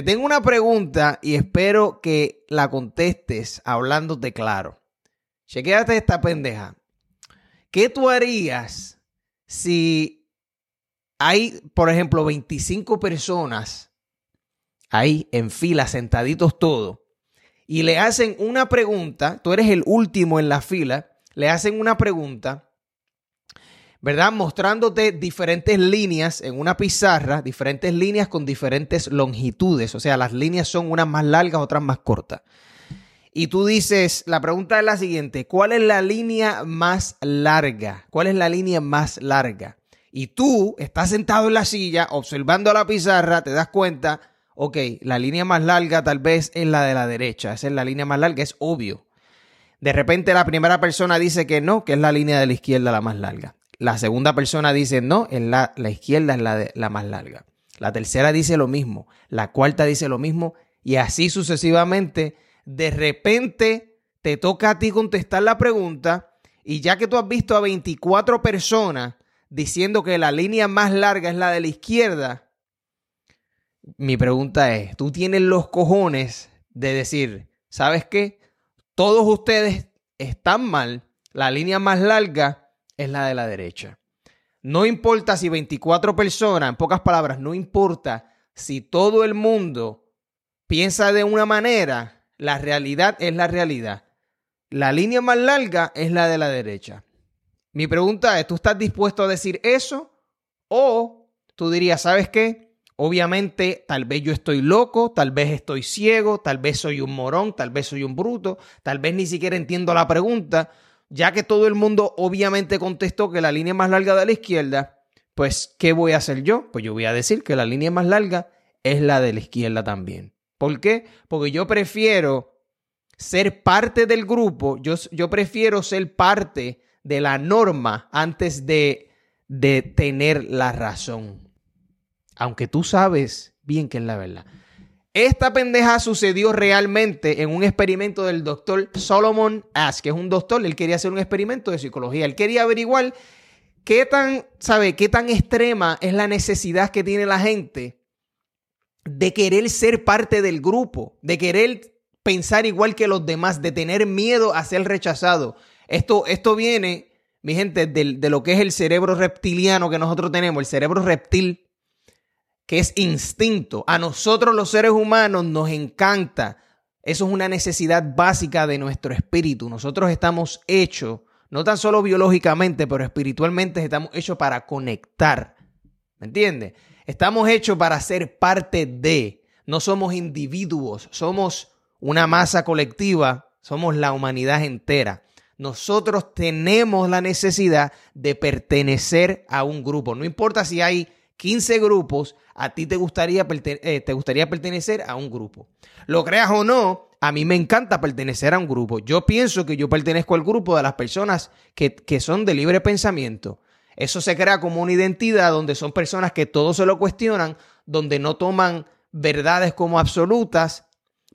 te tengo una pregunta y espero que la contestes hablándote claro. Chequéate esta pendeja. ¿Qué tú harías si hay, por ejemplo, 25 personas ahí en fila, sentaditos todos, y le hacen una pregunta, tú eres el último en la fila, le hacen una pregunta ¿verdad? Mostrándote diferentes líneas en una pizarra, diferentes líneas con diferentes longitudes, o sea, las líneas son unas más largas, otras más cortas. Y tú dices, la pregunta es la siguiente, ¿cuál es la línea más larga? ¿Cuál es la línea más larga? Y tú estás sentado en la silla observando la pizarra, te das cuenta, ok, la línea más larga tal vez es la de la derecha, esa es la línea más larga, es obvio. De repente la primera persona dice que no, que es la línea de la izquierda la más larga. La segunda persona dice no, en la, la izquierda es la, la más larga. La tercera dice lo mismo. La cuarta dice lo mismo. Y así sucesivamente. De repente te toca a ti contestar la pregunta. Y ya que tú has visto a 24 personas diciendo que la línea más larga es la de la izquierda, mi pregunta es, ¿tú tienes los cojones de decir, ¿sabes qué? Todos ustedes están mal, la línea más larga es la de la derecha. No importa si 24 personas, en pocas palabras, no importa si todo el mundo piensa de una manera, la realidad es la realidad. La línea más larga es la de la derecha. Mi pregunta es, ¿tú estás dispuesto a decir eso? O tú dirías, ¿sabes qué? Obviamente, tal vez yo estoy loco, tal vez estoy ciego, tal vez soy un morón, tal vez soy un bruto, tal vez ni siquiera entiendo la pregunta, ya que todo el mundo obviamente contestó que la línea más larga de la izquierda, pues, ¿qué voy a hacer yo? Pues yo voy a decir que la línea más larga es la de la izquierda también. ¿Por qué? Porque yo prefiero ser parte del grupo, yo, yo prefiero ser parte de la norma antes de, de tener la razón. Aunque tú sabes bien que es la verdad. Esta pendeja sucedió realmente en un experimento del doctor Solomon Ash, que es un doctor, él quería hacer un experimento de psicología. Él quería averiguar qué tan, ¿sabe? Qué tan extrema es la necesidad que tiene la gente de querer ser parte del grupo, de querer pensar igual que los demás, de tener miedo a ser rechazado. Esto, esto viene, mi gente, de, de lo que es el cerebro reptiliano que nosotros tenemos, el cerebro reptil que es instinto. A nosotros los seres humanos nos encanta. Eso es una necesidad básica de nuestro espíritu. Nosotros estamos hechos, no tan solo biológicamente, pero espiritualmente estamos hechos para conectar. ¿Me entiendes? Estamos hechos para ser parte de. No somos individuos, somos una masa colectiva, somos la humanidad entera. Nosotros tenemos la necesidad de pertenecer a un grupo. No importa si hay 15 grupos, a ti te gustaría, eh, te gustaría pertenecer a un grupo. Lo creas o no, a mí me encanta pertenecer a un grupo. Yo pienso que yo pertenezco al grupo de las personas que, que son de libre pensamiento. Eso se crea como una identidad donde son personas que todo se lo cuestionan, donde no toman verdades como absolutas,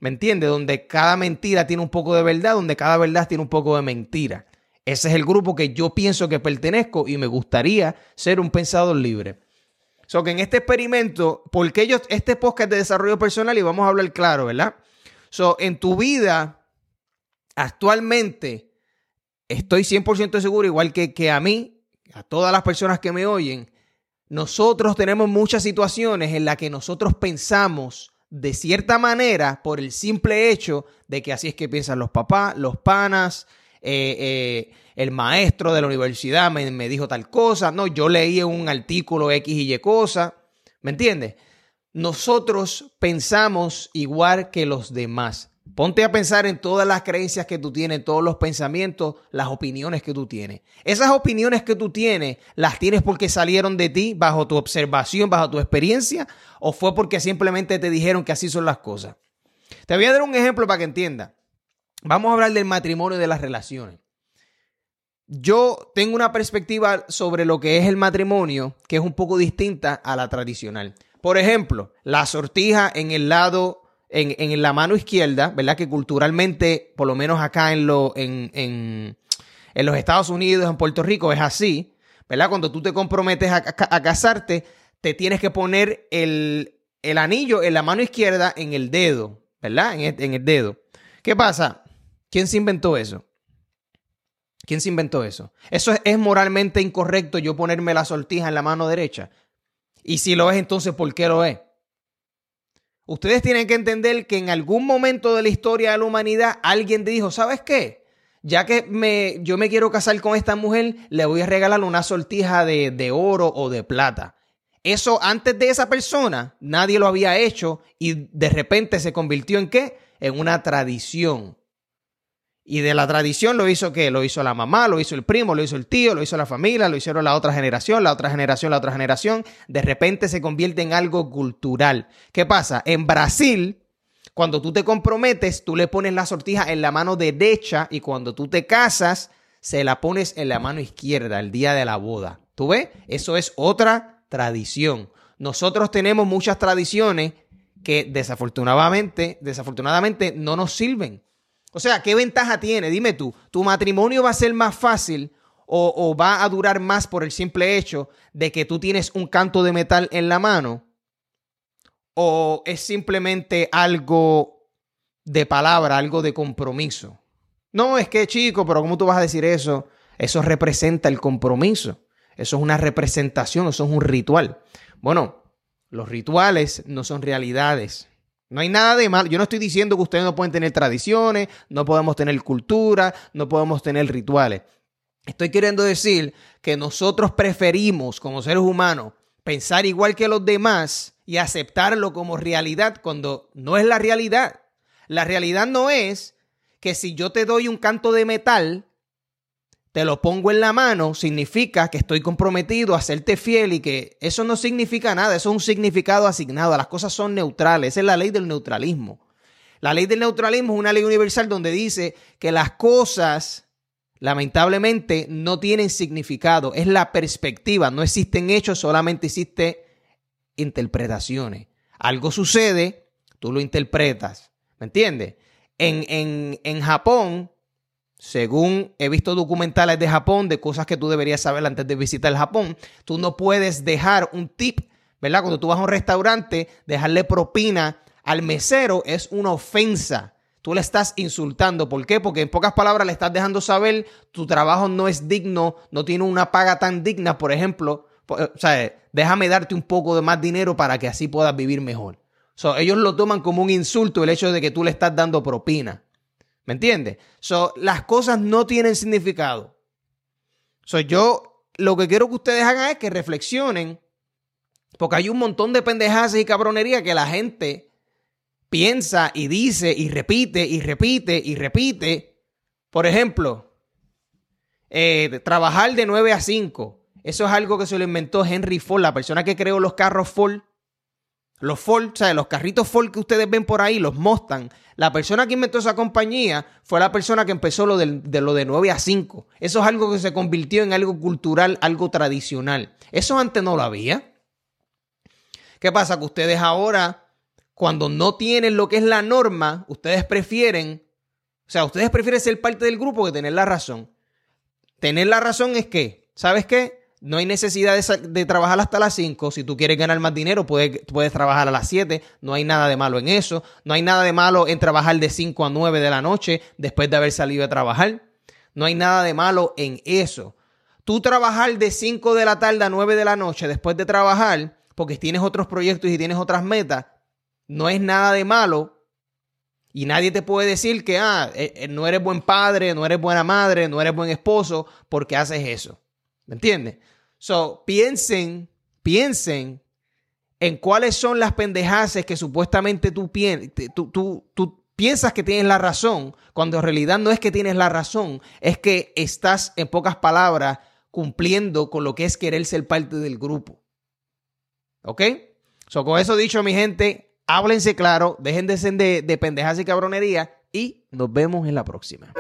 ¿me entiendes? Donde cada mentira tiene un poco de verdad, donde cada verdad tiene un poco de mentira. Ese es el grupo que yo pienso que pertenezco y me gustaría ser un pensador libre. So que en este experimento, porque ellos, este podcast de desarrollo personal y vamos a hablar claro, ¿verdad? So, en tu vida, actualmente, estoy 100% seguro, igual que, que a mí, a todas las personas que me oyen, nosotros tenemos muchas situaciones en las que nosotros pensamos de cierta manera por el simple hecho de que así es que piensan los papás, los panas, eh, eh, el maestro de la universidad me, dijo tal cosa, no, yo leí un artículo X y Y cosa, ¿me entiendes? Nosotros pensamos igual que los demás. Ponte a pensar en todas las creencias que tú tienes, todos los pensamientos, las opiniones que tú tienes. Esas opiniones que tú tienes, ¿las tienes porque salieron de ti, bajo tu observación, bajo tu experiencia? ¿O fue porque simplemente te dijeron que así son las cosas? Te voy a dar un ejemplo para que entiendas. Vamos a hablar del matrimonio y de las relaciones yo tengo una perspectiva sobre lo que es el matrimonio que es un poco distinta a la tradicional. Por ejemplo, la sortija en el lado, en, en la mano izquierda, ¿verdad? Que culturalmente, por lo menos acá en, lo, en, en, los Estados Unidos, en Puerto Rico, es así, ¿verdad? Cuando tú te comprometes a, casarte, te tienes que poner el, el anillo en la mano izquierda en el dedo, ¿verdad? En el, el dedo. ¿Qué pasa? ¿Quién se inventó eso? ¿Quién se inventó eso? Eso es, moralmente incorrecto yo ponerme la sortija en la mano derecha. Y si lo es, entonces, ¿por qué lo es? Ustedes tienen que entender que en algún momento de la historia de la humanidad alguien dijo, ¿sabes qué? Ya que me, yo me quiero casar con esta mujer, le voy a regalar una sortija de, de oro o de plata. Eso antes de esa persona nadie lo había hecho y de repente se convirtió en qué? En una tradición. Y de la tradición lo hizo qué? Lo hizo la mamá, lo hizo el primo, lo hizo el tío, lo hizo la familia, lo hicieron la otra generación, la otra generación, la otra generación. De repente se convierte en algo cultural. ¿Qué pasa? En Brasil, cuando tú te comprometes, tú le pones la sortija en la mano derecha y cuando tú te casas, se la pones en la mano izquierda el día de la boda. ¿Tú ves? Eso es otra tradición. Nosotros tenemos muchas tradiciones que desafortunadamente, desafortunadamente no nos sirven. O sea, ¿qué ventaja tiene? Dime tú, ¿tu matrimonio va a ser más fácil o, va a durar más por el simple hecho de que tú tienes un canto de metal en la mano? ¿O es simplemente algo de palabra, algo de compromiso? No, es que chico, pero ¿cómo tú vas a decir eso? Eso representa el compromiso. Eso es una representación, eso es un ritual. Bueno, los rituales no son realidades. No hay nada de mal. Yo no estoy diciendo que ustedes no pueden tener tradiciones, no podemos tener cultura, no podemos tener rituales. Estoy queriendo decir que nosotros preferimos, como seres humanos, pensar igual que los demás y aceptarlo como realidad cuando no es la realidad. La realidad no es que si yo te doy un canto de metal, te lo pongo en la mano, significa que estoy comprometido a serte fiel y que eso no significa nada, eso es un significado asignado, las cosas son neutrales, esa es la ley del neutralismo. La ley del neutralismo es una ley universal donde dice que las cosas, lamentablemente, no tienen significado, es la perspectiva, no existen hechos, solamente existen interpretaciones. Algo sucede, tú lo interpretas, ¿me entiendes? En, en, en Japón, según he visto documentales de Japón, de cosas que tú deberías saber antes de visitar el Japón, tú no puedes dejar un tip, ¿verdad? Cuando tú vas a un restaurante, dejarle propina al mesero es una ofensa. Tú le estás insultando. ¿Por qué? Porque en pocas palabras le estás dejando saber tu trabajo no es digno, no tiene una paga tan digna, por ejemplo. O sea, déjame darte un poco de más dinero para que así puedas vivir mejor. ellos lo toman como un insulto el hecho de que tú le estás dando propina. ¿Me entiendes? So, las cosas no tienen significado. So, yo lo que quiero que ustedes hagan es que reflexionen, porque hay un montón de pendejadas y cabronería que la gente piensa y dice y repite y repite y repite. Por ejemplo, eh, trabajar de 9 a 5. Eso es algo que se lo inventó Henry Ford, la persona que creó los carros Ford. Los Ford, o sea, los carritos Ford que ustedes ven por ahí, los Mustang, la persona que inventó esa compañía fue la persona que empezó lo de, lo de 9 a 5. Eso es algo que se convirtió en algo cultural, algo tradicional. Eso antes no lo había. ¿Qué pasa? Que ustedes ahora, cuando no tienen lo que es la norma, ustedes prefieren, o sea, ustedes prefieren ser parte del grupo que tener la razón. Tener la razón es que, ¿sabes qué? No hay necesidad de, trabajar hasta las 5. Si tú quieres ganar más dinero, puedes, puedes trabajar a las 7. No hay nada de malo en eso. No hay nada de malo en trabajar de 5 a 9 de la noche después de haber salido a trabajar. No hay nada de malo en eso. Tú trabajar de 5 de la tarde a 9 de la noche después de trabajar, porque tienes otros proyectos y tienes otras metas, no es nada de malo. Y nadie te puede decir que ah, eh, eh, no eres buen padre, no eres buena madre, no eres buen esposo porque haces eso. ¿Me entiendes? So, piensen, piensen en cuáles son las pendejaces que supuestamente tú, piensas que tienes la razón, cuando en realidad no es que tienes la razón, es que estás, en pocas palabras, cumpliendo con lo que es querer ser parte del grupo. ¿Ok? So, con eso dicho, mi gente, háblense claro, dejen de ser de, de pendejas y cabronería y nos vemos en la próxima.